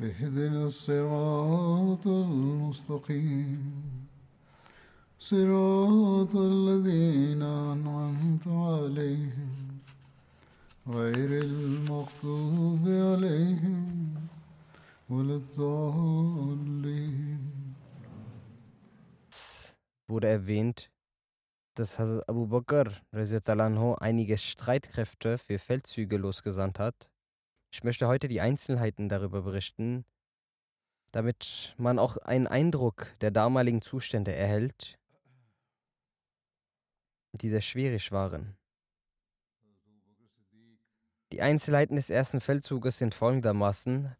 اهدنا الصراط المستقيم صراط الذين أنعمت عليهم غير المغضوب عليهم ولا الضالين wurde erwähnt, dass Hazrat Abu Bakr anhu, einige Streitkräfte für Feldzüge losgesandt hat. Ich möchte heute die Einzelheiten darüber berichten, damit man auch einen Eindruck der damaligen Zustände erhält, die sehr schwierig waren. Die Einzelheiten des ersten Feldzuges sind folgendermaßen.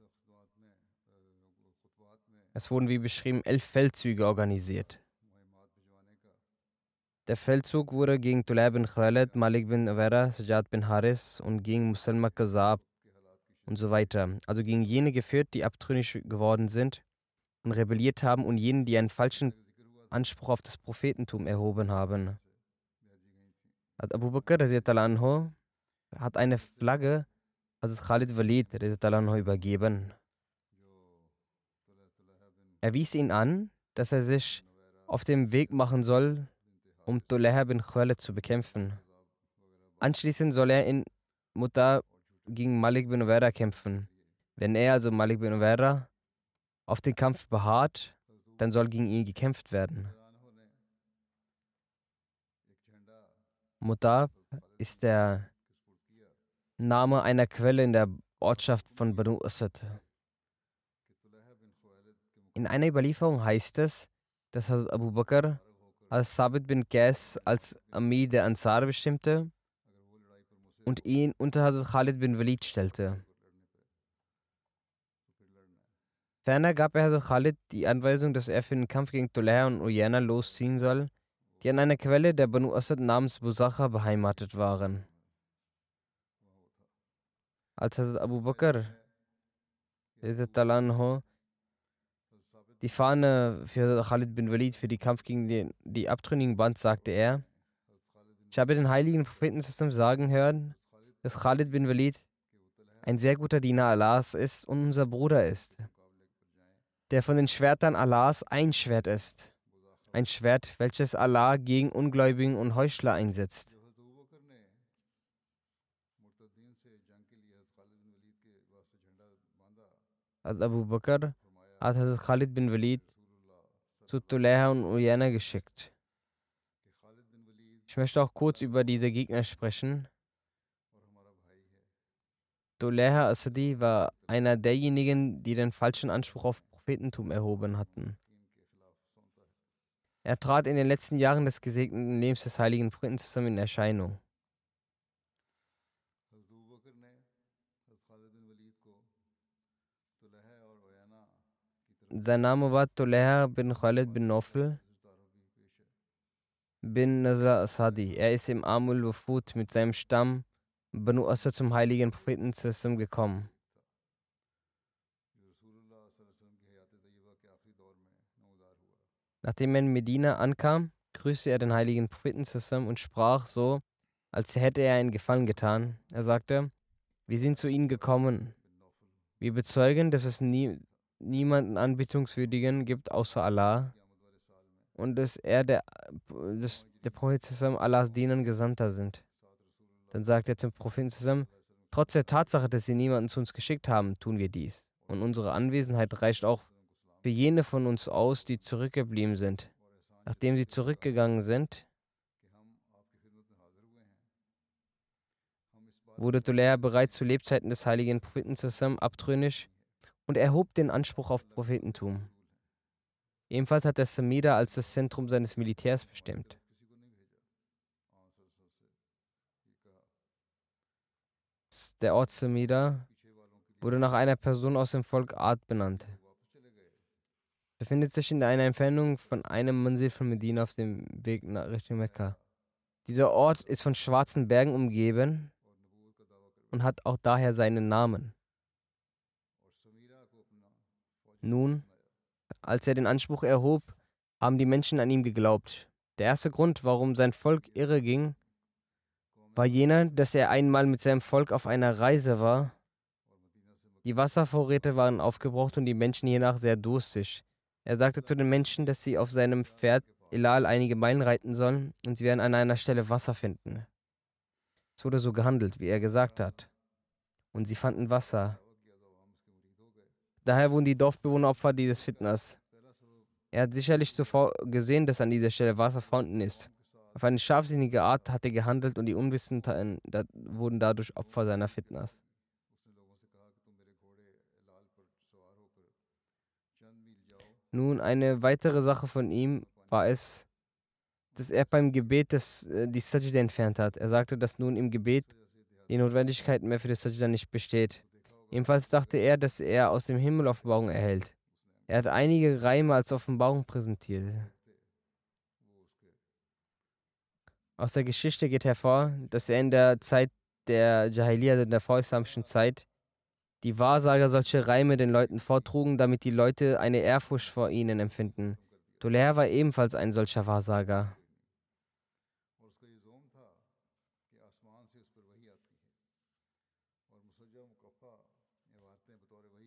Es wurden wie beschrieben elf Feldzüge organisiert. Der Feldzug wurde gegen Tulay bin Khaled, Malik bin Vera, Sajad bin Haris und gegen Musalma Kazab und so weiter. Also gegen jene geführt, die abtrünnig geworden sind und rebelliert haben und jene, die einen falschen Anspruch auf das Prophetentum erhoben haben. Abu Bakr anhu, hat eine Flagge, also Khalid Walid anhu, übergeben. Er wies ihn an, dass er sich auf dem Weg machen soll, um Tuleha bin Khalid zu bekämpfen. Anschließend soll er in Muta gegen Malik bin Uwera kämpfen. Wenn er, also Malik bin Uwera, auf den Kampf beharrt, dann soll gegen ihn gekämpft werden. Mutab ist der Name einer Quelle in der Ortschaft von Banu Asad. In einer Überlieferung heißt es, dass Abu Bakr als Sabit bin Qais als Amir der Ansar bestimmte und ihn unter Hazrat Khalid bin Walid stellte. Ferner gab er Hazrat Khalid die Anweisung, dass er für den Kampf gegen Tulay und Uyana losziehen soll, die an einer Quelle der Banu Asad namens Busacha beheimatet waren. Als Hazrat Abu Bakr die Fahne für Khalid bin Walid für den Kampf gegen die, die abtrünnigen Band, sagte er, ich habe den heiligen Propheten sagen hören, dass Khalid bin Walid ein sehr guter Diener Allahs ist und unser Bruder ist, der von den Schwertern Allahs ein Schwert ist. Ein Schwert, welches Allah gegen Ungläubigen und Heuchler einsetzt. Abu Bakr hat Khalid bin Walid zu Tuleha und Uyana geschickt. Ich möchte auch kurz über diese Gegner sprechen. Tuleha Asadi war einer derjenigen, die den falschen Anspruch auf Prophetentum erhoben hatten. Er trat in den letzten Jahren des gesegneten Lebens des heiligen Propheten zusammen in Erscheinung. Sein Name war Tuleha bin Khalid bin Nofel bin Nazar Asadi. Er ist im Amul Wufud mit seinem Stamm Banu Asad zum heiligen Propheten zusammen gekommen. Nachdem er in Medina ankam, grüßte er den heiligen Propheten zusammen und sprach so, als hätte er einen Gefallen getan. Er sagte, wir sind zu ihnen gekommen. Wir bezeugen, dass es nie, niemanden Anbetungswürdigen gibt außer Allah und dass er der, dass der Prophet zusammen Allahs Dienern Gesandter sind. Dann sagt er zum Propheten zusammen, trotz der Tatsache, dass sie niemanden zu uns geschickt haben, tun wir dies. Und unsere Anwesenheit reicht auch für jene von uns aus, die zurückgeblieben sind. Nachdem sie zurückgegangen sind, wurde Tulea bereits zu Lebzeiten des heiligen Propheten zusammen abtrünnig und erhob den Anspruch auf Prophetentum. Ebenfalls hat er Samida als das Zentrum seines Militärs bestimmt. Der Ort Samida wurde nach einer Person aus dem Volk Ad benannt. Befindet sich in einer Entfernung von einem Mansil von Medina auf dem Weg nach Richtung Mekka. Dieser Ort ist von schwarzen Bergen umgeben und hat auch daher seinen Namen. Nun, als er den Anspruch erhob, haben die Menschen an ihn geglaubt. Der erste Grund, warum sein Volk irre ging, war jener, dass er einmal mit seinem Volk auf einer Reise war. Die Wasservorräte waren aufgebraucht und die Menschen hiernach sehr durstig. Er sagte zu den Menschen, dass sie auf seinem Pferd Elal einige Meilen reiten sollen und sie werden an einer Stelle Wasser finden. Es wurde so gehandelt, wie er gesagt hat. Und sie fanden Wasser. Daher wurden die Dorfbewohner Opfer dieses Fitners. Er hat sicherlich zuvor gesehen, dass an dieser Stelle Wasser vorhanden ist. Auf eine scharfsinnige Art hat er gehandelt und die Unwissenden wurden dadurch Opfer seiner Fitness. Nun, eine weitere Sache von ihm war es, dass er beim Gebet das, äh, die Sajda entfernt hat. Er sagte, dass nun im Gebet die Notwendigkeit mehr für die Sajda nicht besteht. Ebenfalls dachte er, dass er aus dem Himmel Offenbarung erhält. Er hat einige Reime als Offenbarung präsentiert. Aus der Geschichte geht hervor, dass er in der Zeit der Jahiliyyah, in der vorislamischen Zeit, die Wahrsager solche Reime den Leuten vortrugen, damit die Leute eine Ehrfurcht vor ihnen empfinden. Doler war ebenfalls ein solcher Wahrsager.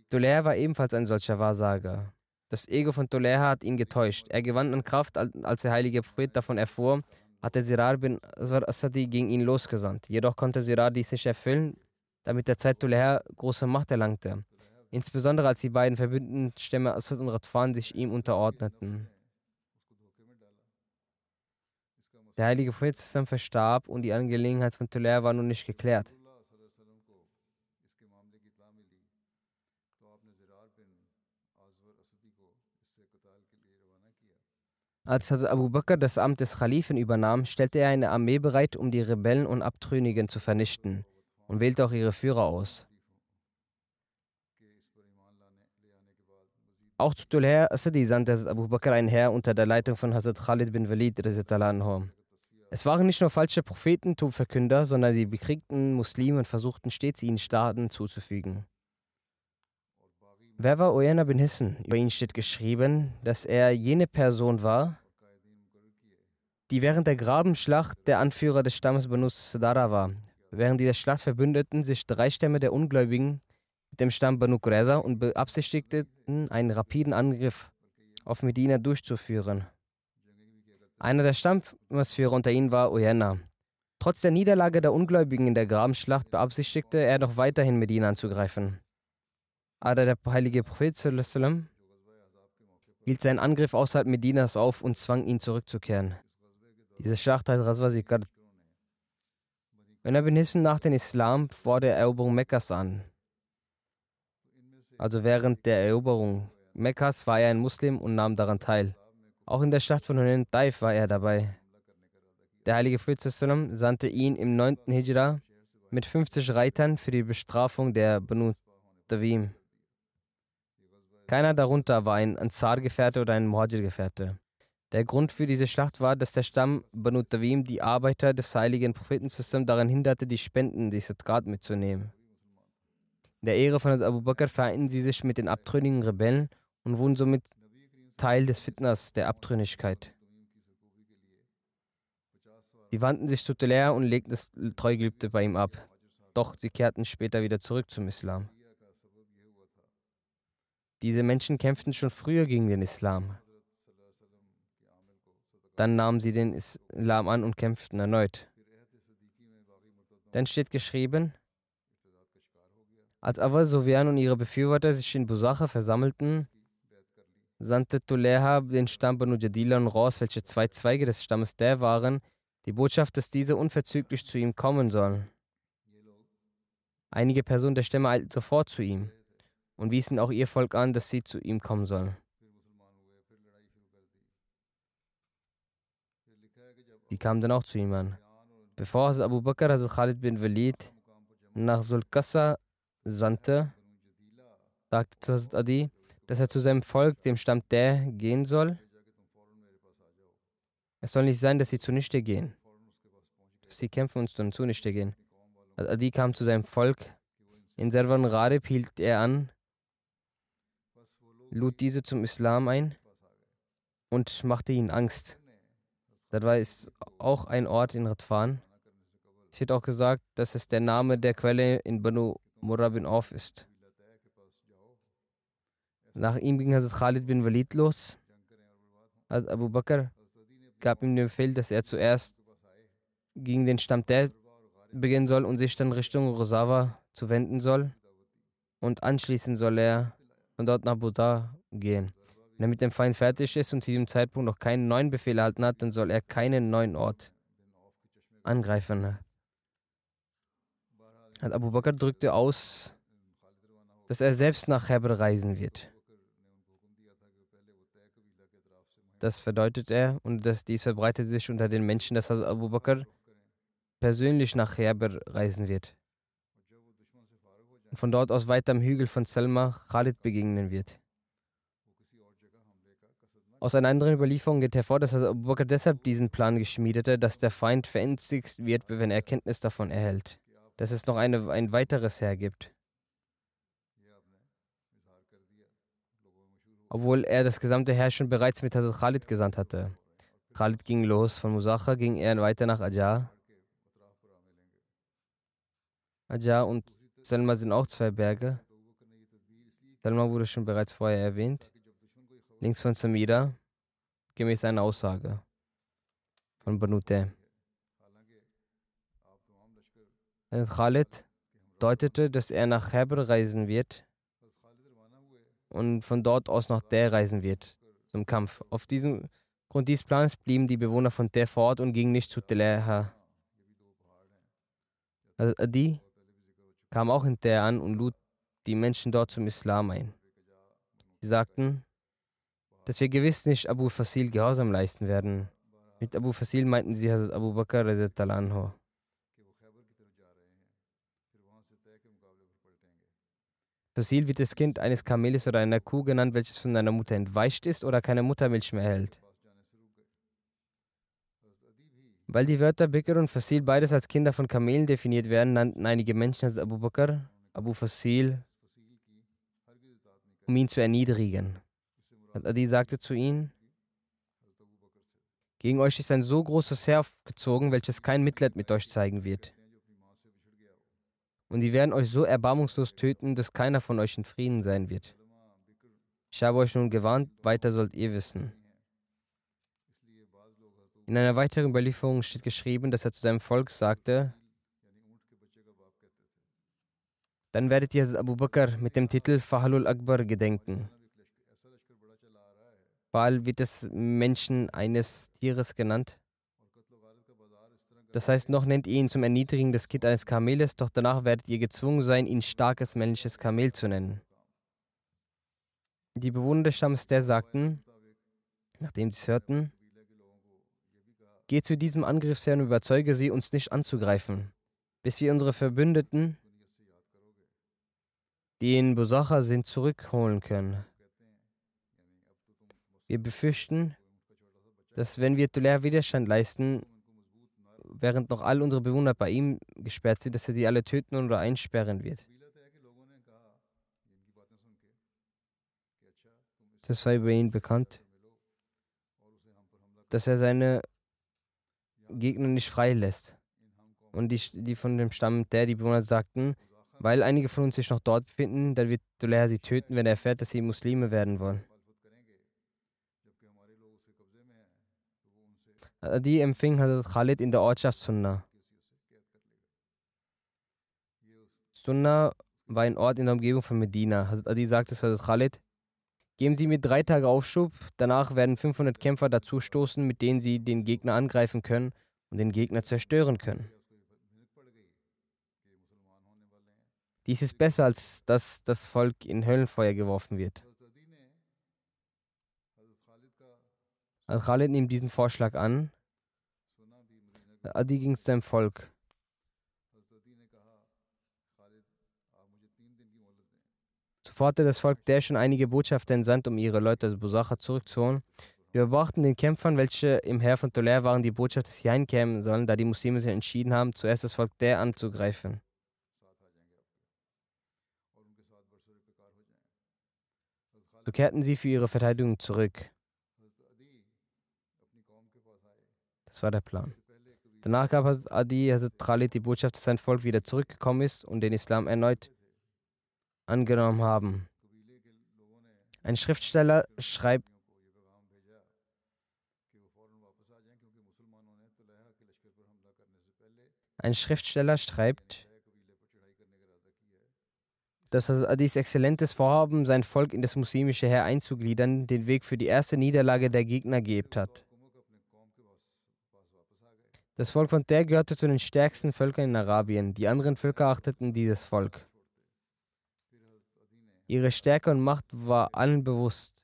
Doler war ebenfalls ein solcher Wahrsager. Das Ego von Doler hat ihn getäuscht. Er gewann an Kraft, als der heilige Prophet davon erfuhr, hatte Sirar bin Aswar gegen ihn losgesandt. Jedoch konnte Sirar dies nicht erfüllen, damit der Zeit Zeitulher große Macht erlangte. Insbesondere als die beiden verbündeten Stämme Asad und Radfan sich ihm unterordneten. Der heilige Prophet verstarb und die Angelegenheit von Tulea war nun nicht geklärt. Als Hazrat Abu Bakr das Amt des Khalifen übernahm, stellte er eine Armee bereit, um die Rebellen und Abtrünnigen zu vernichten und wählte auch ihre Führer aus. Auch zu Tulher Asadi sandte Hazrat Abu Bakr ein Heer unter der Leitung von Hazrat Khalid bin Walid. Es waren nicht nur falsche Prophetentumverkünder, sondern sie bekriegten Muslime und versuchten stets ihnen Staaten zuzufügen. Wer war Oyana bin Hissen? Über ihn steht geschrieben, dass er jene Person war, die während der Grabenschlacht der Anführer des Stammes Banu Sadara war. Während dieser Schlacht verbündeten sich drei Stämme der Ungläubigen mit dem Stamm Banu Qurayza und beabsichtigten, einen rapiden Angriff auf Medina durchzuführen. Einer der Stammesführer unter ihnen war Oyana. Trotz der Niederlage der Ungläubigen in der Grabenschlacht beabsichtigte er noch weiterhin Medina anzugreifen. Aber der heilige Prophet hielt seinen Angriff außerhalb Medinas auf und zwang ihn zurückzukehren. Diese Schlacht heißt Razwa Zikr. Wenn er Benissen nach dem Islam vor der Eroberung Mekkas an. Also während der Eroberung Mekkas war er ein Muslim und nahm daran teil. Auch in der Schlacht von Hunayn Taif war er dabei. Der heilige Prophet sandte ihn im 9. Hijra mit 50 Reitern für die Bestrafung der Banu Tawim. Keiner darunter war ein Ansar-Gefährte oder ein Muhajir-Gefährte. Der Grund für diese Schlacht war, dass der Stamm Banu Tawim die Arbeiter des heiligen Propheten daran hinderte, die Spenden des Sadqat mitzunehmen. In der Ehre von Abu Bakr vereinten sie sich mit den abtrünnigen Rebellen und wurden somit Teil des Fitners der Abtrünnigkeit. Sie wandten sich zu Tulea und legten das Treugelübde bei ihm ab. Doch sie kehrten später wieder zurück zum Islam. Diese Menschen kämpften schon früher gegen den Islam. Dann nahmen sie den Islam an und kämpften erneut. Dann steht geschrieben, als Awal Sofian und ihre Befürworter sich in Busacha versammelten, sandte Tuleha den Stamm Banu Jadila und Ros, welche zwei Zweige des Stammes der waren, die Botschaft, dass diese unverzüglich zu ihm kommen sollen. Einige Personen der Stämme eilten sofort zu ihm und wiesen auch ihr Volk an, dass sie zu ihm kommen sollen. Die kamen dann auch zu ihm an. Bevor Hazrat Abu Bakr Hazrat Khalid bin Walid nach Sulkassa sandte, sagte zu Hazrat Adi, dass er zu seinem Volk, dem Stamm der, gehen soll. Es soll nicht sein, dass sie zunichte gehen. Dass sie kämpfen und dann zunichte gehen. Hazrat Adi kam zu seinem Volk. In Servan Radib hielt er an, lud diese zum Islam ein und machte ihnen Angst. Dabei ist auch ein Ort in Radfan. Es wird auch gesagt, dass es der Name der Quelle in Banu Murrah bin Auf ist. Nach ihm ging Hazrat Khalid bin Walid los. Hazrat Abu Bakr gab ihm den Befehl, dass er zuerst gegen den Stamm der beginnen soll und sich dann Richtung Rosawa zu wenden soll. Und anschließend soll er von dort nach Buddha gehen. Wenn er mit dem Feind fertig ist und zu diesem Zeitpunkt noch keinen neuen Befehl erhalten hat, dann soll er keinen neuen Ort angreifen. Abu Bakr drückte aus, dass er selbst nach Heber reisen wird. Das verdeutet er und dass dies verbreitet sich unter den Menschen, dass Abu Bakr persönlich nach Heber reisen wird. Von dort aus weiter am Hügel von Selma Khalid begegnen wird. Aus einer anderen Überlieferung geht hervor, dass Abu Bakr deshalb diesen Plan geschmiedete, dass der Feind verängstigt wird, wenn er Kenntnis davon erhält. Dass es noch eine, ein weiteres Heer gibt. Obwohl er das gesamte Heer schon bereits mit Hazrat Khalid gesandt hatte. Khalid ging los. Von Musacha ging er weiter nach Ajar. Ajar und Selma sind auch zwei Berge. Selma wurde schon bereits vorher erwähnt links von Samira, gemäß einer Aussage von Banute. Khalid deutete, dass er nach Heber reisen wird und von dort aus nach Der reisen wird zum Kampf. Auf diesem Grund dieses Plans blieben die Bewohner von Der fort und gingen nicht zu Teleha. Also Adi kam auch in Der an und lud die Menschen dort zum Islam ein. Sie sagten, dass wir gewiss nicht Abu Fasil Gehorsam leisten werden. Mit Abu Fasil meinten sie Hazrat Abu Bakr anho. Fasil wird das Kind eines Kameles oder einer Kuh genannt, welches von einer Mutter entweicht ist oder keine Muttermilch mehr erhält. Weil die Wörter Bikr und Fasil beides als Kinder von Kamelen definiert werden, nannten einige Menschen Hazrat Abu Bakr Abu Fasil, um ihn zu erniedrigen. Adi sagte zu ihnen, gegen euch ist ein so großes Heer gezogen, welches kein Mitleid mit euch zeigen wird. Und die werden euch so erbarmungslos töten, dass keiner von euch in Frieden sein wird. Ich habe euch nun gewarnt, weiter sollt ihr wissen. In einer weiteren Überlieferung steht geschrieben, dass er zu seinem Volk sagte, dann werdet ihr Abu Bakr mit dem Titel Fahalul Akbar gedenken. Baal wird des Menschen eines Tieres genannt. Das heißt, noch nennt ihr ihn zum Erniedrigen des Kind eines Kameles, doch danach werdet ihr gezwungen sein, ihn starkes männliches Kamel zu nennen. Die Bewohner des Stammes der sagten, nachdem sie es hörten, Geh zu diesem Angriffsherrn und überzeuge sie, uns nicht anzugreifen, bis wir unsere Verbündeten, die in Busacha sind, zurückholen können. Wir befürchten, dass wenn wir Tulea Widerstand leisten, während noch all unsere Bewohner bei ihm gesperrt sind, dass er die alle töten oder einsperren wird. Das war über ihn bekannt, dass er seine Gegner nicht freilässt. Und die, die von dem Stamm der, die Bewohner sagten, weil einige von uns sich noch dort befinden, dann wird Tulea sie töten, wenn er erfährt, dass sie Muslime werden wollen. Die empfing Hazrat Khalid in der Ortschaft Sunna. Sunna war ein Ort in der Umgebung von Medina. Hazrat Adi sagte zu Hazrat Khalid, Geben Sie mir drei Tage Aufschub, danach werden 500 Kämpfer dazustoßen, mit denen Sie den Gegner angreifen können und den Gegner zerstören können. Dies ist besser, als dass das Volk in Höllenfeuer geworfen wird. Al-Khalid nimmt diesen Vorschlag an. Adi ging zu seinem Volk. Hat das Volk der schon einige Botschafter entsandt, um ihre Leute aus Busacha zurückzuholen. Wir überbrachten den Kämpfern, welche im Heer von Toler waren, die Botschaft, dass sie einkämen sollen, da die Muslime sich entschieden haben, zuerst das Volk der anzugreifen. So kehrten sie für ihre Verteidigung zurück. Das war der Plan. Danach gab Adi Hazrat Khalid die Botschaft, dass sein Volk wieder zurückgekommen ist und den Islam erneut angenommen haben. Ein Schriftsteller schreibt, ein Schriftsteller schreibt, dass Adis exzellentes Vorhaben, sein Volk in das muslimische Heer einzugliedern, den Weg für die erste Niederlage der Gegner geebt hat. Das Volk von der gehörte zu den stärksten Völkern in Arabien. Die anderen Völker achteten dieses Volk. Ihre Stärke und Macht war allen bewusst.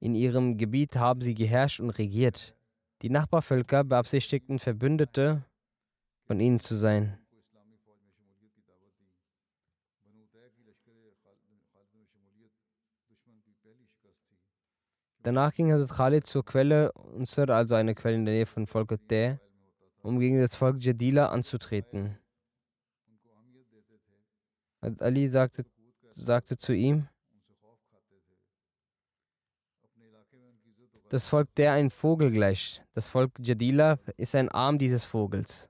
In ihrem Gebiet haben sie geherrscht und regiert. Die Nachbarvölker beabsichtigten, Verbündete von ihnen zu sein. Danach ging Hazrat Khalid zur Quelle Unsur, also eine Quelle in der Nähe von Volk Te, um gegen das Volk Jadila anzutreten. Ali sagte, sagte zu ihm, das Volk der ein Vogel gleicht. Das Volk Jadila ist ein Arm dieses Vogels.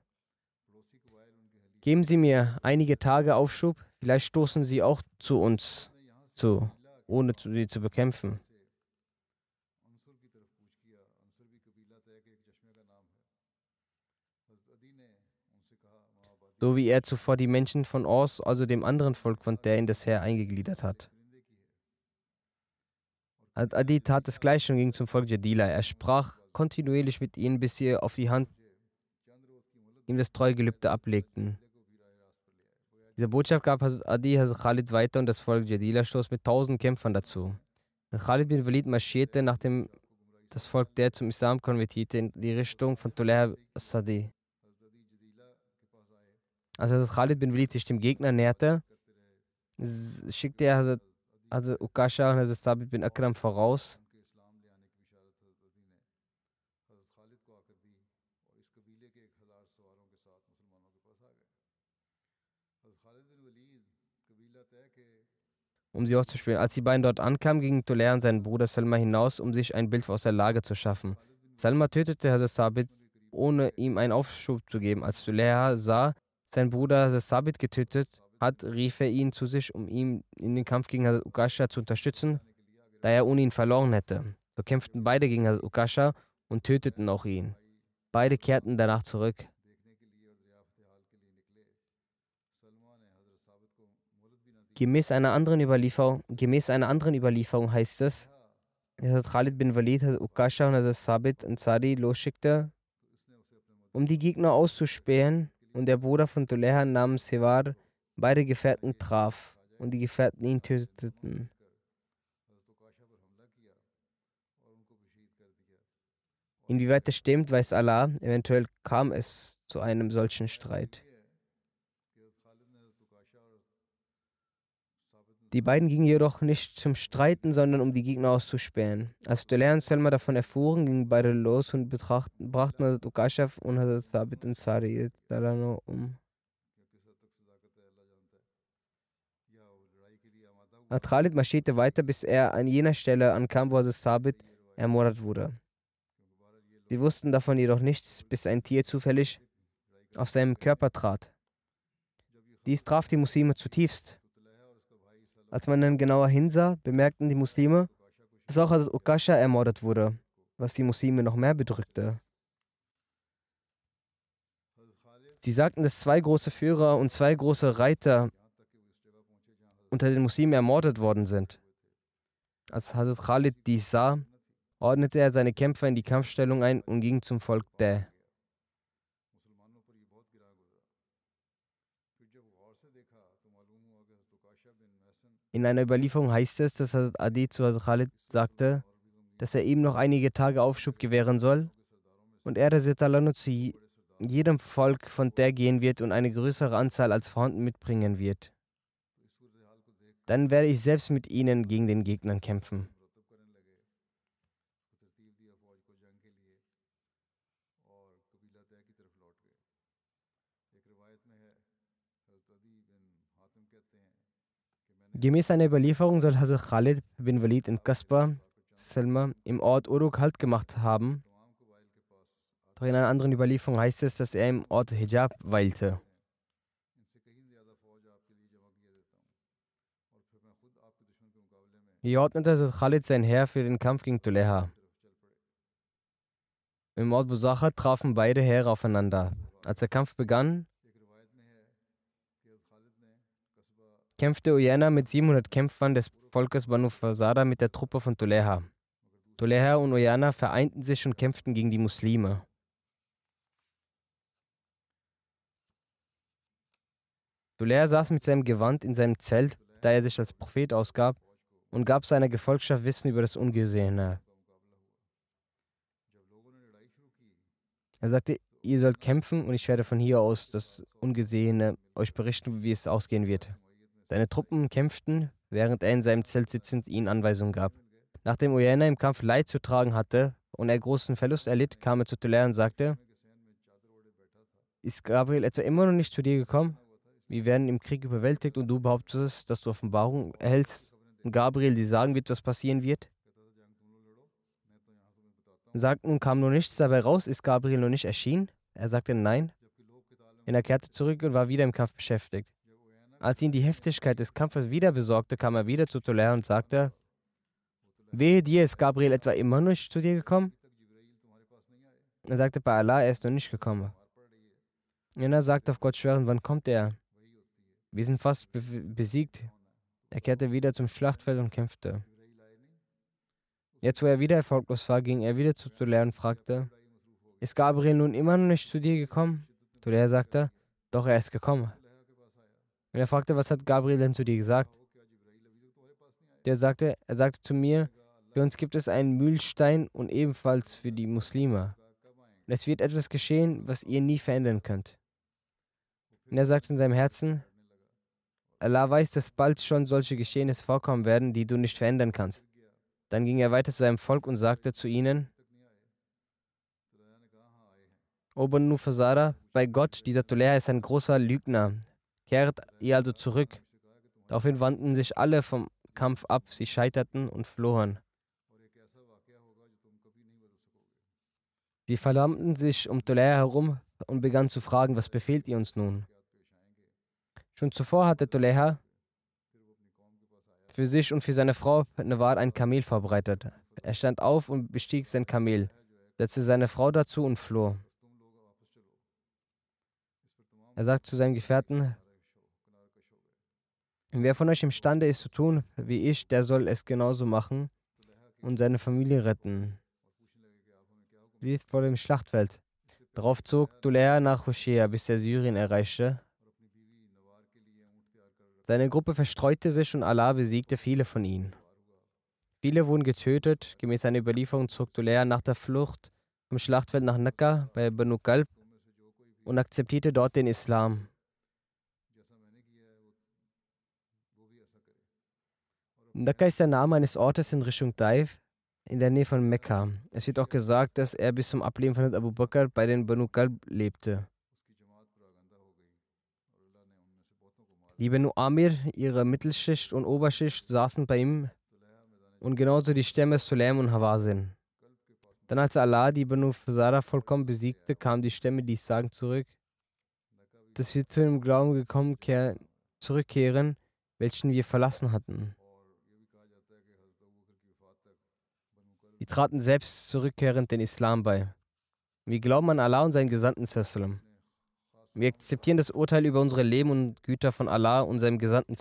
Geben Sie mir einige Tage Aufschub, vielleicht stoßen Sie auch zu uns zu, ohne sie zu bekämpfen. So wie er zuvor die Menschen von Ors, also dem anderen Volk von der in das Heer eingegliedert hat. Adi tat das gleiche und ging zum Volk Jadila. Er sprach kontinuierlich mit ihnen, bis sie auf die Hand ihm das Treugelübde ablegten. Diese Botschaft gab Adi Hazrat Khalid weiter und das Volk Jadila stoß mit tausend Kämpfern dazu. Khalid bin Walid marschierte, nachdem das Volk der zum Islam konvertierte, in die Richtung von Tuleh Sadi. Als Khalid bin Walid sich dem Gegner näherte, schickte er Hazrat, Ukasha und Hazrat Sabit bin Akram voraus. um sie auszuspielen. Als die beiden dort ankamen, gingen Tulea und sein Bruder Salma hinaus, um sich ein Bild aus der Lage zu schaffen. Salma tötete Hazrat Sabit, ohne ihm einen Aufschub zu geben. Als Tulea sah, sein Bruder Sabit getötet hat, rief er ihn zu sich, um ihn in den Kampf gegen Hazrat Ukasha zu unterstützen, da er ohne ihn verloren hätte. So kämpften beide gegen Hazrat Ukasha und töteten auch ihn. Beide kehrten danach zurück. Gemäß einer anderen Überlieferung, gemäß einer anderen Überlieferung heißt es, dass Khalid bin Walid Hazrat Ukasha und Hazrat Sabit Ansari losschickte, um die Gegner auszuspähen und der Bruder von Tuleha namens Sevar beide Gefährten traf und die Gefährten ihn töteten. Inwieweit das stimmt, weiß Allah. Eventuell kam es zu einem solchen Streit. Die beiden gingen jedoch nicht zum Streiten, sondern um die Gegner auszuspähen. Als Dulea und Selma davon erfuhren, gingen beide los und brachten Hazrat Ukashav und Hazrat Sabit Ansari um. Khalid marschierte weiter, bis er an jener Stelle ankam, wo Hazrat Sabit ermordet wurde. Sie wussten davon jedoch nichts, bis ein Tier zufällig auf seinem Körper trat. Dies traf die Muslime zutiefst. Als man dann genauer hinsah, bemerkten die Muslime, dass auch als Ukasha ermordet wurde, was die Muslime noch mehr bedrückte. Sie sagten, dass zwei große Führer und zwei große Reiter unter den Muslimen ermordet worden sind. Als Hazrat Khalid dies sah, ordnete er seine Kämpfer in die Kampfstellung ein und ging zum Volk der. In einer Überlieferung heißt es, dass Hazrat Adi zu Hazrat Khalid sagte, dass er ihm noch einige Tage Aufschub gewähren soll und er Talanu zu jedem Volk von der gehen wird und eine größere Anzahl als vorhanden mitbringen wird. Dann werde ich selbst mit ihnen gegen den Gegnern kämpfen. Gemäß einer Überlieferung soll Hazrat Khalid bin Walid in Kaspa, Selma, im Ort Uruk Halt gemacht haben. Doch in einer anderen Überlieferung heißt es, dass er im Ort Hijab weilte. Hier ordnete Hazrat Khalid sein Heer für den Kampf gegen Tuleha. Im Ort Busacha trafen beide Heere aufeinander. Als der Kampf begann, kämpfte Uyana mit 700 Kämpfern des Volkes Banu Fasada mit der Truppe von Tuleha. Tuleha und Uyana vereinten sich und kämpften gegen die Muslime. Tuleha saß mit seinem Gewand in seinem Zelt, da er sich als Prophet ausgab, und gab seiner Gefolgschaft Wissen über das Ungesehene. Er sagte, ihr sollt kämpfen und ich werde von hier aus das Ungesehene euch berichten, wie es ausgehen wird. Seine Truppen kämpften, während er in seinem Zelt sitzend ihnen Anweisungen gab. Nachdem Uyena im Kampf Leid zu tragen hatte und er großen Verlust erlitt, kam er zu Tulea und sagte, ist Gabriel etwa immer noch nicht zu dir gekommen? Wir werden im Krieg überwältigt und du behauptest, dass du Offenbarung erhältst und Gabriel dir sagen wird, was passieren wird? Sagt nun, kam nur nichts dabei raus, ist Gabriel noch nicht erschienen? Er sagte nein. Und er kehrte zurück und war wieder im Kampf beschäftigt. Als ihn die Heftigkeit des Kampfes wieder besorgte, kam er wieder zu Tolär und sagte, Wehe dir, ist Gabriel etwa immer noch nicht zu dir gekommen? Er sagte bei Allah, er ist noch nicht gekommen. Und er sagte auf Gott schwören, wann kommt er? Wir sind fast be besiegt. Er kehrte wieder zum Schlachtfeld und kämpfte. Jetzt, wo er wieder erfolglos war, ging er wieder zu Tolär und fragte, ist Gabriel nun immer noch nicht zu dir gekommen? Tolär sagte, doch er ist gekommen. Und er fragte, was hat Gabriel denn zu dir gesagt? Der sagte, er sagte zu mir, für uns gibt es einen Mühlstein und ebenfalls für die Muslime. Und es wird etwas geschehen, was ihr nie verändern könnt. Und er sagte in seinem Herzen, Allah weiß, dass bald schon solche Geschehnisse vorkommen werden, die du nicht verändern kannst. Dann ging er weiter zu seinem Volk und sagte zu ihnen, O Banu Fasara, bei Gott, dieser Tulea ist ein großer Lügner. Kehrt ihr also zurück. Daraufhin wandten sich alle vom Kampf ab, sie scheiterten und flohen. Sie verdammten sich um Tolea herum und begannen zu fragen, was befehlt ihr uns nun? Schon zuvor hatte Toleha für sich und für seine Frau Nawar ein Kamel vorbereitet. Er stand auf und bestieg sein Kamel, setzte seine Frau dazu und floh. Er sagte zu seinen Gefährten, Wer von euch imstande ist zu tun, wie ich, der soll es genauso machen und seine Familie retten. Wie vor dem Schlachtfeld. Darauf zog Dulea nach Hoshea, bis er Syrien erreichte. Seine Gruppe verstreute sich und Allah besiegte viele von ihnen. Viele wurden getötet. Gemäß einer Überlieferung zog Dulea nach der Flucht vom Schlachtfeld nach Nakka bei Banu Kalb und akzeptierte dort den Islam. Dakka ist der Name eines Ortes in Richtung Daif in der Nähe von Mekka. Es wird auch gesagt, dass er bis zum Ableben von Abu Bakr bei den Banu Kalb lebte. Die Banu Amir, ihre Mittelschicht und Oberschicht, saßen bei ihm und genauso die Stämme Sulaim und Hawazin. Dann, als Allah die Banu Fazara vollkommen besiegte, kamen die Stämme dies sagen zurück, dass wir zu dem Glauben gekommen zurückkehren, welchen wir verlassen hatten. Die traten selbst zurückkehrend den Islam bei. Wir glauben an Allah und seinen Gesandten Wir akzeptieren das Urteil über unsere Leben und Güter von Allah und seinem Gesandten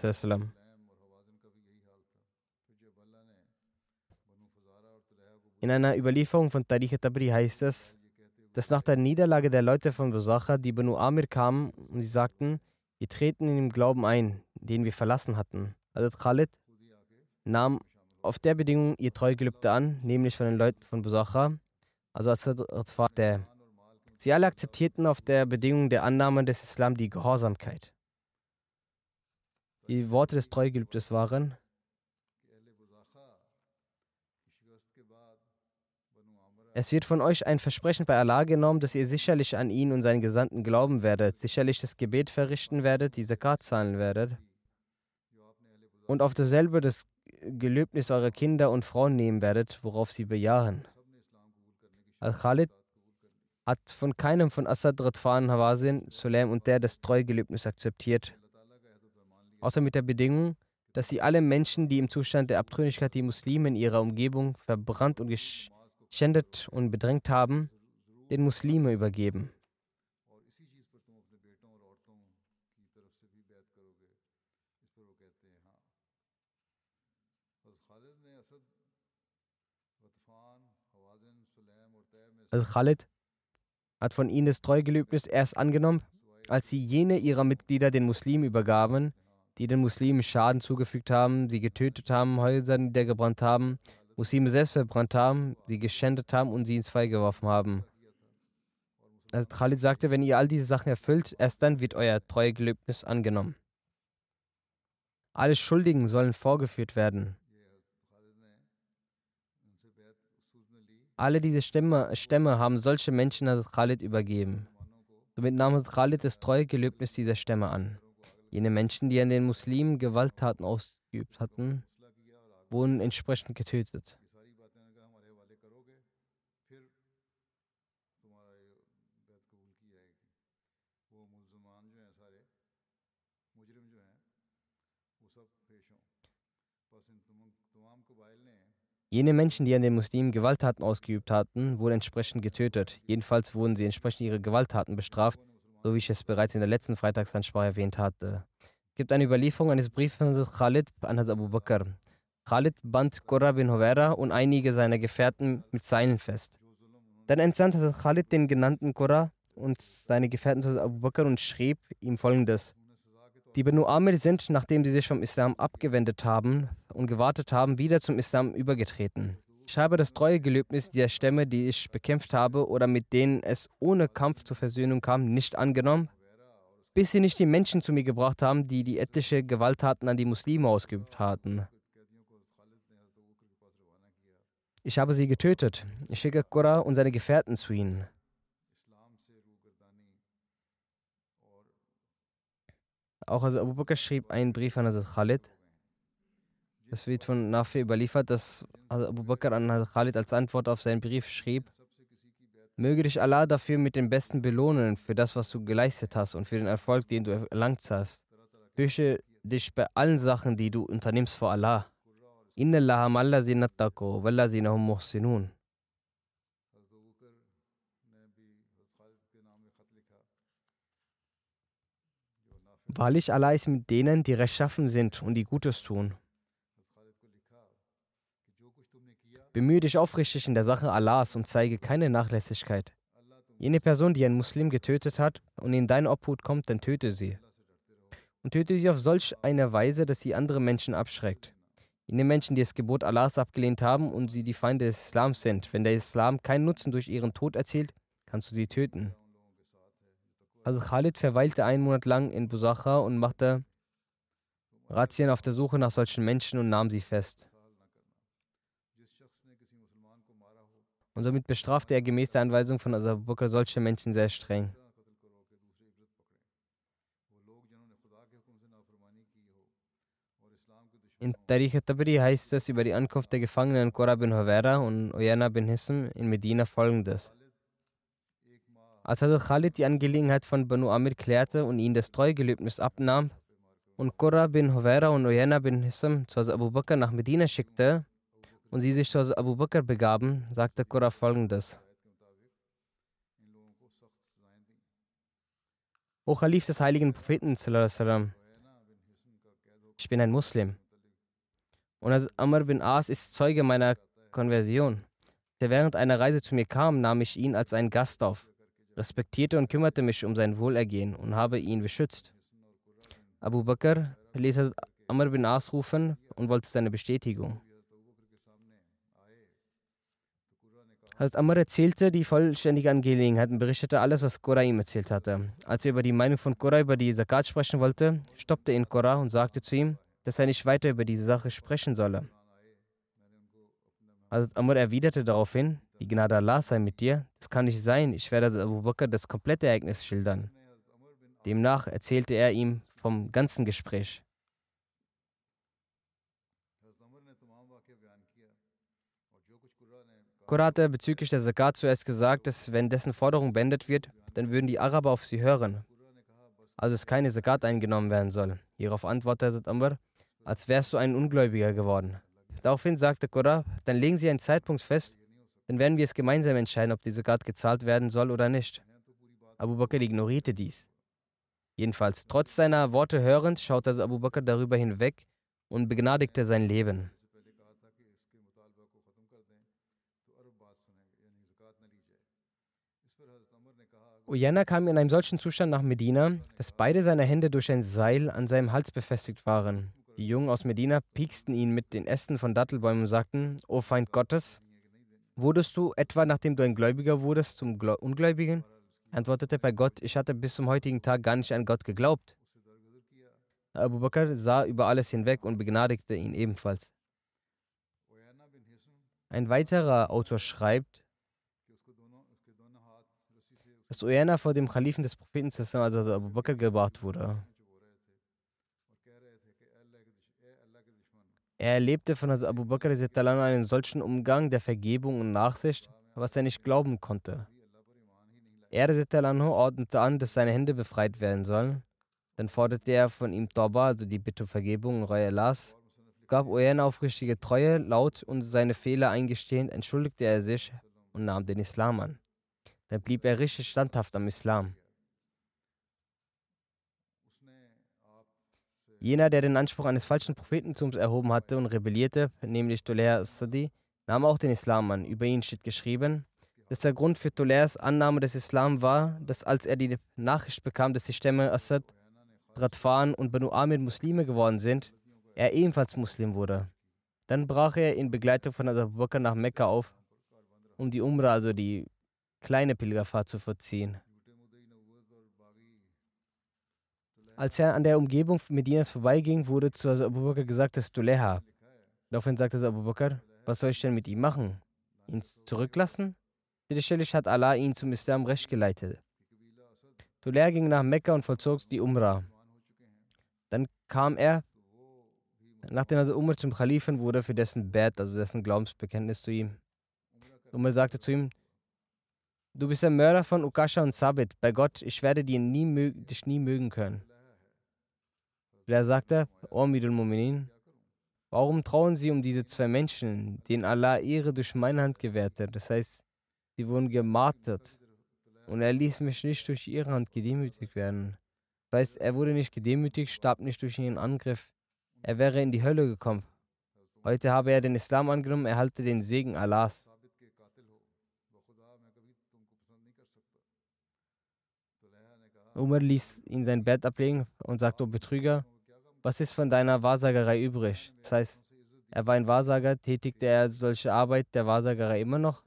In einer Überlieferung von Tariq Tabri heißt es, dass nach der Niederlage der Leute von Bosacha die Banu Amir kamen und sie sagten, wir treten in den Glauben ein, den wir verlassen hatten. Hazrat Khalid nahm auf der Bedingung ihr Treugelübde an, nämlich von den Leuten von Bosacha, also als der. Sie alle akzeptierten auf der Bedingung der Annahme des Islam die Gehorsamkeit. Die Worte des Treugelübdes waren, Es wird von euch ein Versprechen bei Allah genommen, dass ihr sicherlich an ihn und seinen Gesandten glauben werdet, sicherlich das Gebet verrichten werdet, die Zakat zahlen werdet und auf dasselbe das Gelöbnis eurer Kinder und Frauen nehmen werdet, worauf sie bejahen. Al-Khalid hat von keinem von Assad, Radfan, Hawazin, Sulaim und der das Treugelöbnis akzeptiert, außer mit der Bedingung, dass sie alle Menschen, die im Zustand der Abtrünnigkeit die Muslime in ihrer Umgebung verbrannt und geschädigt schändet und bedrängt haben, den Muslime übergeben. Also Khalid hat von ihnen das Treugelübnis erst angenommen, als sie jene ihrer Mitglieder den Muslimen übergaben, die den Muslimen Schaden zugefügt haben, sie getötet haben, Häuser niedergebrannt haben Muslime selbst verbrannt haben, sie geschändet haben und sie ins Feuer geworfen haben. Also Khalid sagte, wenn ihr all diese Sachen erfüllt, erst dann wird euer Treuegelöbnis angenommen. Alle Schuldigen sollen vorgeführt werden. Alle diese Stämme, Stämme haben solche Menschen als Khalid übergeben. Somit nahm Khalid das Treuegelöbnis dieser Stämme an. Jene Menschen, die an den Muslimen Gewalttaten ausgeübt hatten, wurden entsprechend getötet. Jene Menschen, die an den Muslimen Gewalttaten ausgeübt hatten, wurden entsprechend getötet. Jedenfalls wurden sie entsprechend ihre Gewalttaten bestraft, so wie ich es bereits in der letzten Freitagsansprache erwähnt hatte. Es gibt eine Überlieferung eines Briefes von Khalid an Abu Bakr. Khalid band Qurra bin Hovera und einige seiner Gefährten mit Seilen fest. Dann entsandte Khalid den genannten Qurra und seine Gefährten zu Abu Bakr und schrieb ihm folgendes. Die Banu Amir sind, nachdem sie sich vom Islam abgewendet haben und gewartet haben, wieder zum Islam übergetreten. Ich habe das treue Gelöbnis der Stämme, die ich bekämpft habe oder mit denen es ohne Kampf zur Versöhnung kam, nicht angenommen, bis sie nicht die Menschen zu mir gebracht haben, die die etliche Gewalttaten an die Muslime ausgeübt hatten. Ich habe sie getötet. Ich schicke Qurra und seine Gefährten zu ihnen. Auch also Abu Bakr schrieb einen Brief an Hazrat Khalid. Es wird von Nafi überliefert, dass Abu Bakr an Hazrat Khalid als Antwort auf seinen Brief schrieb: Möge dich Allah dafür mit dem Besten belohnen, für das, was du geleistet hast und für den Erfolg, den du erlangt hast. Fürchte dich bei allen Sachen, die du unternimmst vor Allah. Inna Allah amalla sinnattaqo, walla sinahum muhsinun. Wahrlich, Allah ist mit denen, die rechtschaffen sind und die Gutes tun. Bemühe dich aufrichtig in der Sache Allahs und zeige keine Nachlässigkeit. Jene Person, die einen Muslim getötet hat und in deine Obhut kommt, dann töte sie. Und töte sie auf solch eine Weise, dass sie andere Menschen abschreckt jene Menschen, die das Gebot Allahs abgelehnt haben und sie die Feinde des Islams sind. Wenn der Islam keinen Nutzen durch ihren Tod erzielt, kannst du sie töten. Also Khalid verweilte einen Monat lang in Busacha und machte Razzien auf der Suche nach solchen Menschen und nahm sie fest. Und somit bestrafte er gemäß der Anweisung von Abu Bakr solche Menschen sehr streng. In Tariq Tabri heißt es über die Ankunft der Gefangenen Qura bin Hovera und Oyana bin Hism in Medina folgendes. Als Hazrat Khalid die Angelegenheit von Banu Amir klärte und ihnen das Treugelöbnis abnahm und Qura bin Hovera und Oyana bin Hism zu Hazrat Abu Bakr nach Medina schickte und sie sich zu Hazrat Abu Bakr begaben, sagte Qura folgendes. O Khalif des heiligen Propheten, ich bin ein Muslim. Und Amr bin As ist Zeuge meiner Konversion. Der während einer Reise zu mir kam, nahm ich ihn als einen Gast auf, respektierte und kümmerte mich um sein Wohlergehen und habe ihn beschützt. Abu Bakr ließ Amr bin As rufen und wollte seine Bestätigung. Hazrat Amr erzählte die vollständige Angelegenheit und berichtete alles, was Korah ihm erzählt hatte. Als er über die Meinung von Korah über die Zakat sprechen wollte, stoppte ihn Korah und sagte zu ihm, dass er nicht weiter über diese Sache sprechen solle. Hazrat Amr erwiderte daraufhin, die Gnade Allah sei mit dir, das kann nicht sein, ich werde Abu Bakr das komplette Ereignis schildern. Demnach erzählte er ihm vom ganzen Gespräch. Qurra hatte bezüglich der Zakat zuerst gesagt, dass wenn dessen Forderung beendet wird, dann würden die Araber auf sie hören. Also dass keine Zakat eingenommen werden soll. Hierauf antwortete Amr, als wärst du ein Ungläubiger geworden. Daraufhin sagte Qurra, dann legen Sie einen Zeitpunkt fest, dann werden wir es gemeinsam entscheiden, ob die Zakat gezahlt werden soll oder nicht. Abu Bakr ignorierte dies. Jedenfalls, trotz seiner Worte hörend, schaute Abu Bakr darüber hinweg und begnadigte sein Leben. Uyana kam in einem solchen Zustand nach Medina, dass beide seine Hände durch ein Seil an seinem Hals befestigt waren. Die Jungen aus Medina pieksten ihn mit den Ästen von Dattelbäumen und sagten: O Feind Gottes, wurdest du etwa, nachdem du ein Gläubiger wurdest, zum Gläu Ungläubigen? Antwortete bei Gott: Ich hatte bis zum heutigen Tag gar nicht an Gott geglaubt. Abu Bakr sah über alles hinweg und begnadigte ihn ebenfalls. Ein weiterer Autor schreibt, dass Uyana vor dem Kalifen des Propheten, also Abu Bakr, gebracht wurde. Er erlebte von Abu Bakr einen solchen Umgang der Vergebung und Nachsicht, was er nicht glauben konnte. Er ordnete an, dass seine Hände befreit werden sollen. Dann forderte er von ihm Toba, also die Bitte um Vergebung und Reue las, gab Uyana aufrichtige Treue, laut und seine Fehler eingestehend, entschuldigte er sich und nahm den Islam an. Dann blieb er richtig standhaft am Islam. Jener, der den Anspruch eines falschen Prophetentums erhoben hatte und rebellierte, nämlich Tulea Sadi, nahm auch den Islam an. Über ihn steht geschrieben, dass der Grund für Tuleas Annahme des Islam war, dass als er die Nachricht bekam, dass die Stämme Assad, Radfan und Banu Amir Muslime geworden sind, er ebenfalls Muslim wurde. Dann brach er in Begleitung von Abu Bakr nach Mekka auf, um die Umrah, also die kleine Pilgerfahrt zu verziehen. Als er an der Umgebung Medinas vorbeiging, wurde zu Abu Bakr gesagt, dass du Leha. Daraufhin sagte Abu Bakr, was soll ich denn mit ihm machen? Ihn zurücklassen? Sicherlich hat Allah ihn zum Islam recht geleitet. Tulea ging nach Mekka und vollzog die Umrah. Dann kam er, nachdem also Umar zum Khalifen wurde, für dessen Bett, also dessen Glaubensbekenntnis zu ihm. Umar sagte zu ihm, Du bist der Mörder von Ukasha und Sabit. Bei Gott, ich werde dir nie dich nie mögen können. Er sagte, O Amidul Muminin, warum trauen Sie um diese zwei Menschen, denen Allah Ehre durch meine Hand gewährte? Das heißt, sie wurden gemartert. Und er ließ mich nicht durch ihre Hand gedemütigt werden. Das heißt, er wurde nicht gedemütigt, starb nicht durch ihren Angriff. Er wäre in die Hölle gekommen. Heute habe er den Islam angenommen, erhalte den Segen Allahs. Umar ließ ihn sein Bett ablegen und sagte, O Betrüger, was ist von deiner Wahrsagerei übrig? Das heißt, er war ein Wahrsager, tätigte er solche Arbeit der Wahrsagerei immer noch?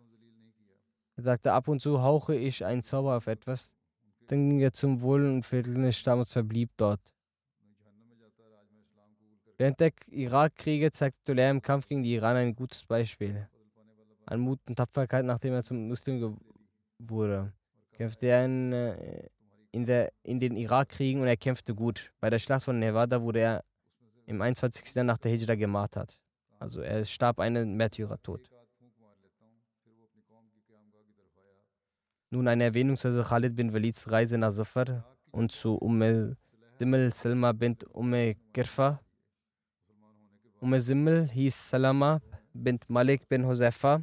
Er sagte, ab und zu hauche ich einen Zauber auf etwas. Dann ging er zum Wohlen des Stammes verblieb dort. Während der Irakkriege zeigte Tulea im Kampf gegen die Iraner ein gutes Beispiel. An Mut und Tapferkeit, nachdem er zum Muslim wurde. Kämpfte er in, äh, in, der, in den Irakkriegen und er kämpfte gut. Bei der Schlacht von Nevada wurde er im 21. Jahr nach der Hijra gemartert. Also er starb einen Märtyrertod. Nun eine Erwähnung zu Khalid bin Walids Reise nach Zafar und zu Umm Simmel Salma bint Umm Kirfa. Umm Simmel hieß Salama bint Malik bin Hoseifa,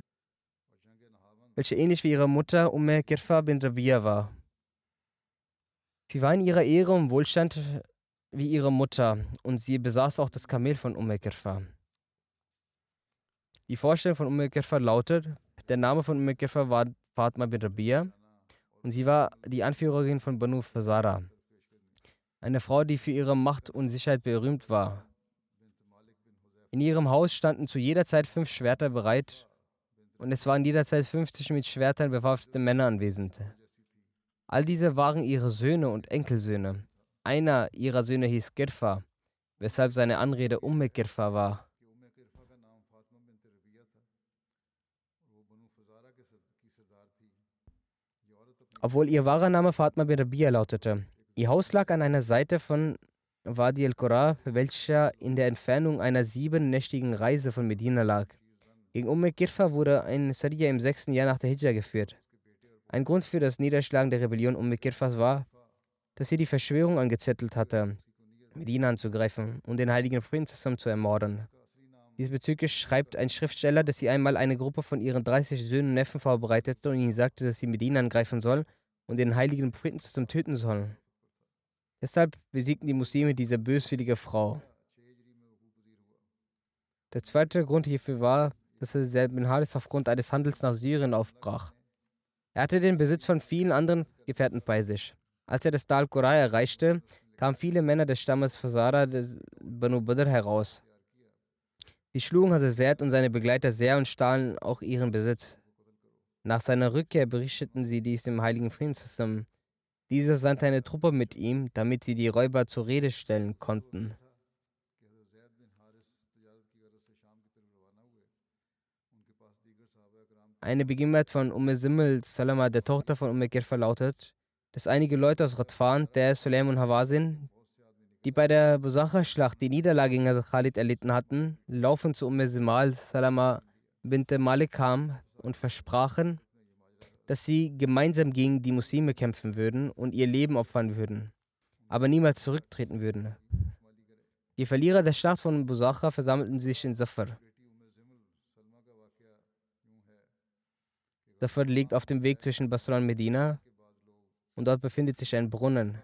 welche ähnlich wie ihre Mutter Umm Kirfa bin Rabia war. Sie war in ihrer Ehre und Wohlstand wie ihre Mutter und sie besaß auch das Kamel von Umm Kirfa. Die Vorstellung von Umm Kirfa lautet, der Name von Umm Kirfa war Fatma bin Rabia und sie war die Anführerin von Banu Fazara. Eine Frau, die für ihre Macht und Sicherheit berühmt war. In ihrem Haus standen zu jeder Zeit fünf Schwerter bereit und es waren jederzeit 50 mit Schwertern bewaffnete Männer anwesend. All diese waren ihre Söhne und Enkelsöhne. Einer ihrer Söhne hieß Girfa, weshalb seine Anrede Umme Girfa war. Obwohl ihr wahrer Name Fatma bin Rabia lautete. Ihr Haus lag an einer Seite von Wadi el-Qura, welcher in der Entfernung einer siebennächtigen Reise von Medina lag. Gegen Umm Girfa wurde ein Sariya im sechsten Jahr nach der Hijra geführt. Ein Grund für das Niederschlagen der Rebellion Umm Girfas war, dass sie die Verschwörung angezettelt hatte, Medina anzugreifen und den heiligen Propheten zu ermorden. Diesbezüglich schreibt ein Schriftsteller, dass sie einmal eine Gruppe von ihren 30 Söhnen und Neffen vorbereitete und ihnen sagte, dass sie Medina angreifen soll und den heiligen zum töten sollen. Deshalb besiegten die Muslime diese böswillige Frau. Der zweite Grund hierfür war, dass er bin Haris aufgrund eines Handels nach Syrien aufbrach. Er hatte den Besitz von vielen anderen Gefährten bei sich. Als er das Dal Qurai erreichte, kamen viele Männer des Stammes Fasara des Banu Badr heraus. Sie schlugen Hazazert und seine Begleiter sehr und stahlen auch ihren Besitz. Nach seiner Rückkehr berichteten sie dies dem heiligen zusammen. Dieser sandte eine Truppe mit ihm, damit sie die Räuber zur Rede stellen konnten. Eine Begebenheit von Umm Simmel Salama, der Tochter von Umm Kirfa, lautet, dass einige Leute aus Radfan, der Sulaim und Hawazin, die bei der Busacha-Schlacht die Niederlage gegen Khalid erlitten hatten, laufen zu Umm Simal Salama bint Malik kamen und versprachen, dass sie gemeinsam gegen die Muslime kämpfen würden und ihr Leben opfern würden, aber niemals zurücktreten würden. Die Verlierer der Schlacht von Busacha versammelten sich in Safar. Safar liegt auf dem Weg zwischen Basra und Medina und dort befindet sich ein Brunnen.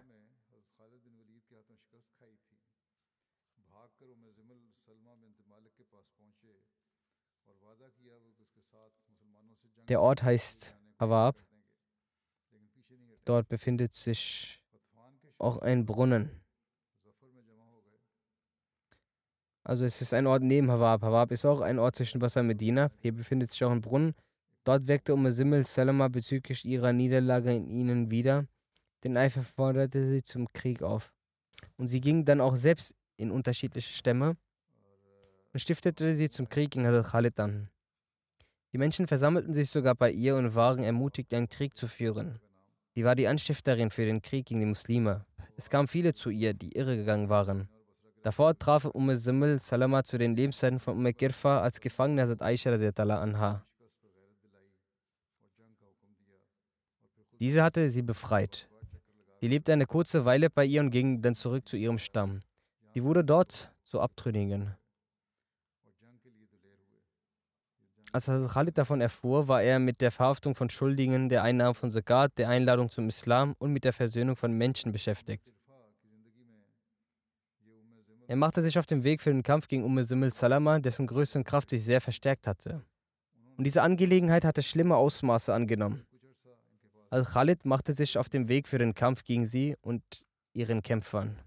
Der Ort heißt Awab. Dort befindet sich auch ein Brunnen. Also es ist ein Ort neben Hawab. Hawab ist auch ein Ort zwischen Basra und Medina. Hier befindet sich auch ein Brunnen. Dort weckte Umm Simmel Salama bezüglich ihrer Niederlage in ihnen wieder. Den Eifer forderte sie zum Krieg auf. Und sie ging dann auch selbst in unterschiedliche Stämme und stiftete sie zum Krieg gegen Hazrat Khalid an. Die Menschen versammelten sich sogar bei ihr und waren ermutigt, einen Krieg zu führen. Sie war die Anstifterin für den Krieg gegen die Muslime. Es kamen viele zu ihr, die irregegangen waren. Davor traf Umm Simmel Salama zu den Lebenszeiten von Umm Girfa als Gefangene Hazrat Aisha anha. Diese hatte sie befreit. Sie lebte eine kurze Weile bei ihr und ging dann zurück zu ihrem Stamm. Sie wurde dort zur Abtrünnigen. Als Khalid davon erfuhr, war er mit der Verhaftung von Schuldigen, der Einnahme von Zakat, der Einladung zum Islam und mit der Versöhnung von Menschen beschäftigt. Er machte sich auf den Weg für den Kampf gegen Umm Simmel Salama, dessen Größe und Kraft sich sehr verstärkt hatte. Und diese Angelegenheit hatte schlimme Ausmaße angenommen. Al-Khalid machte sich auf den Weg für den Kampf gegen sie und ihren Kämpfern.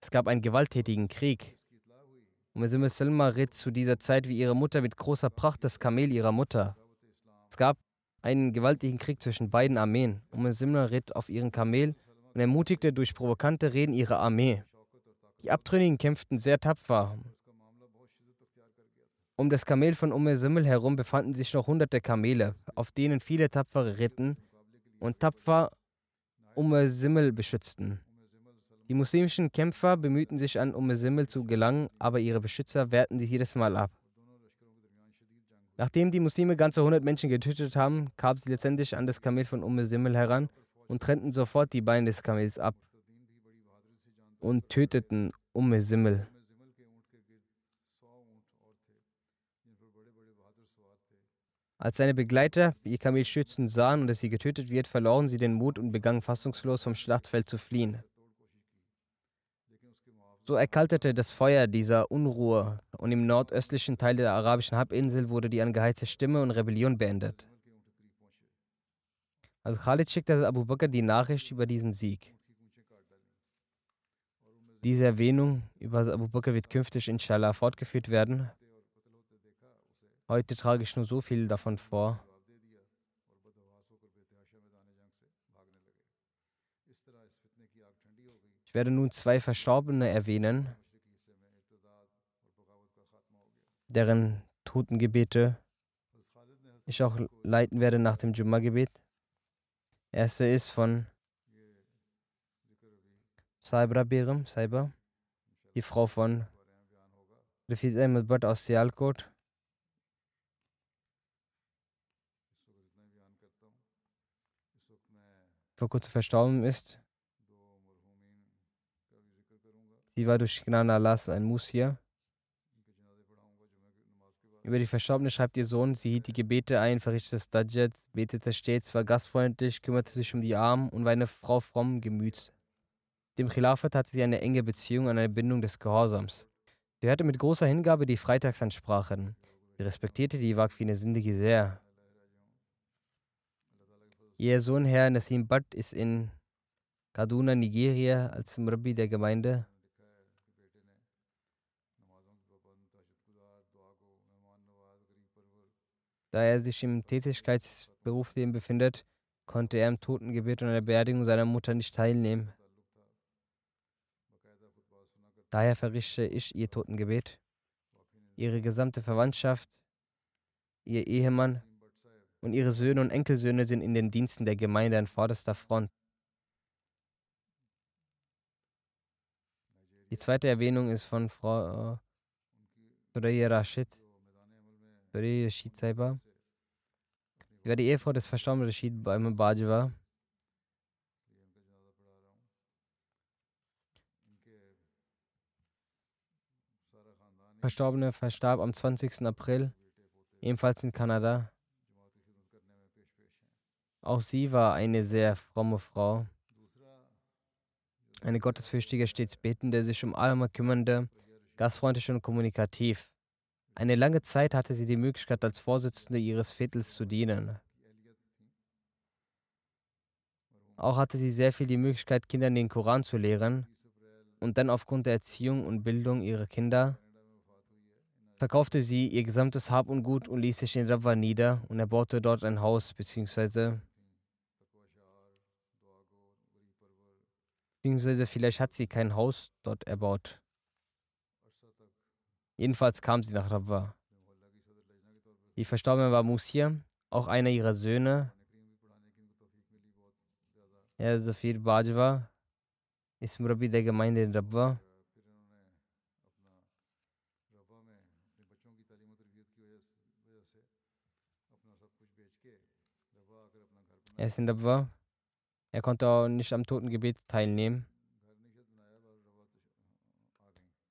Es gab einen gewalttätigen Krieg. Umm Salma ritt zu dieser Zeit wie ihre Mutter mit großer Pracht das Kamel ihrer Mutter. Es gab einen gewaltigen Krieg zwischen beiden Armeen. Umm Simla ritt auf ihren Kamel und ermutigte durch provokante Reden ihre Armee. Die Abtrünnigen kämpften sehr tapfer um das Kamel von Umm Simmel herum befanden sich noch hunderte Kamele, auf denen viele Tapfere ritten und tapfer Umm Simmel beschützten. Die muslimischen Kämpfer bemühten sich an Umm Simmel zu gelangen, aber ihre Beschützer wehrten sie jedes Mal ab. Nachdem die Muslime ganze 100 Menschen getötet haben, kamen sie letztendlich an das Kamel von Umm Simmel heran und trennten sofort die Beine des Kamels ab und töteten Umm Simmel. Als seine Begleiter ihr Kamel schützen sahen und dass sie getötet wird, verloren sie den Mut und begannen fassungslos vom Schlachtfeld zu fliehen. So erkaltete das Feuer dieser Unruhe und im nordöstlichen Teil der arabischen Halbinsel wurde die angeheizte Stimme und Rebellion beendet. Also Khalid schickte Abu Bakr die Nachricht über diesen Sieg. Diese Erwähnung über Abu Bakr wird künftig inshallah fortgeführt werden. Heute trage ich nur so viel davon vor. Ich werde nun zwei Verstorbene erwähnen, deren Totengebete ich auch leiten werde nach dem Jumma-Gebet. Erste ist von Saibra Begum, Saiba, die Frau von Rafid Ahmed Bhatt aus Sialkot. Vor kurzem verstorben ist. Sie war durch Gnan Allahs ein Musir. Über die Verstorbene schreibt ihr Sohn, sie hielt die Gebete ein, verrichtete das Dajjat, betete stets, war gastfreundlich, kümmerte sich um die Armen und war eine Frau frommen Gemüts. Dem Khilafat hatte sie eine enge Beziehung an eine Bindung des Gehorsams. Sie hörte mit großer Hingabe die Freitagsansprachen. Sie respektierte die Waqfine Sindhi sehr. Ihr Sohn Herr Nassim Bhatt ist in Kaduna, Nigeria, als Murabi der Gemeinde Da er sich im Tätigkeitsberufsleben befindet, konnte er im Totengebet und der Beerdigung seiner Mutter nicht teilnehmen. Daher verrichte ich ihr Totengebet. Ihre gesamte Verwandtschaft, ihr Ehemann und ihre Söhne und Enkelsöhne sind in den Diensten der Gemeinde an vorderster Front. Die zweite Erwähnung ist von Frau Suraya Rashid. Suraya Rashid Saiba. Sie war die Ehefrau des verstorbenen Rashid Bajwa. Verstorbene verstarb am 20. April, ebenfalls in Kanada. Auch sie war eine sehr fromme Frau, eine gottesfürchtige, stets betende, sich um alle kümmernde, gastfreundlich und kommunikativ. Eine lange Zeit hatte sie die Möglichkeit, als Vorsitzende ihres Viertels zu dienen. Auch hatte sie sehr viel die Möglichkeit, Kindern den Koran zu lehren und dann aufgrund der Erziehung und Bildung ihrer Kinder verkaufte sie ihr gesamtes Hab und Gut und ließ sich in Rabwa nieder und erbaute dort ein Haus bzw. beziehungsweise vielleicht hat sie kein Haus dort erbaut. Jedenfalls kam sie nach Rabwa. Die Verstorbene war Musir, auch einer ihrer Söhne. Herr Zafir Bajwa ist Murabi der Gemeinde in Rabwa. Er ist in Rabwa. Er konnte auch nicht am Totengebet teilnehmen.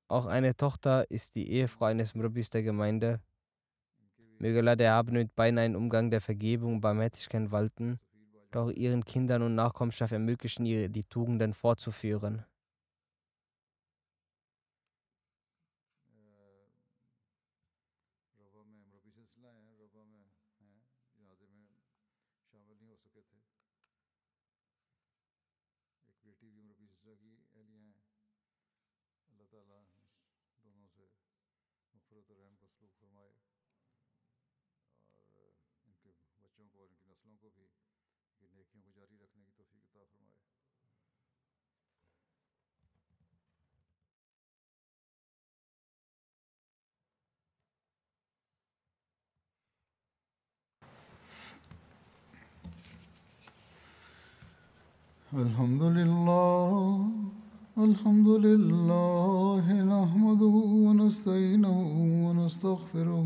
Auch eine Tochter ist die Ehefrau eines Murabbis der Gemeinde. Möge Allah der Erhabene mit beiden einen Umgang der Vergebung und Barmherzigkeit walten, doch ihren Kindern und Nachkommenschaft ermöglichen, die Tugenden fortzuführen. الحمد لله الحمد لله نحمده ونستعينه ونستغفره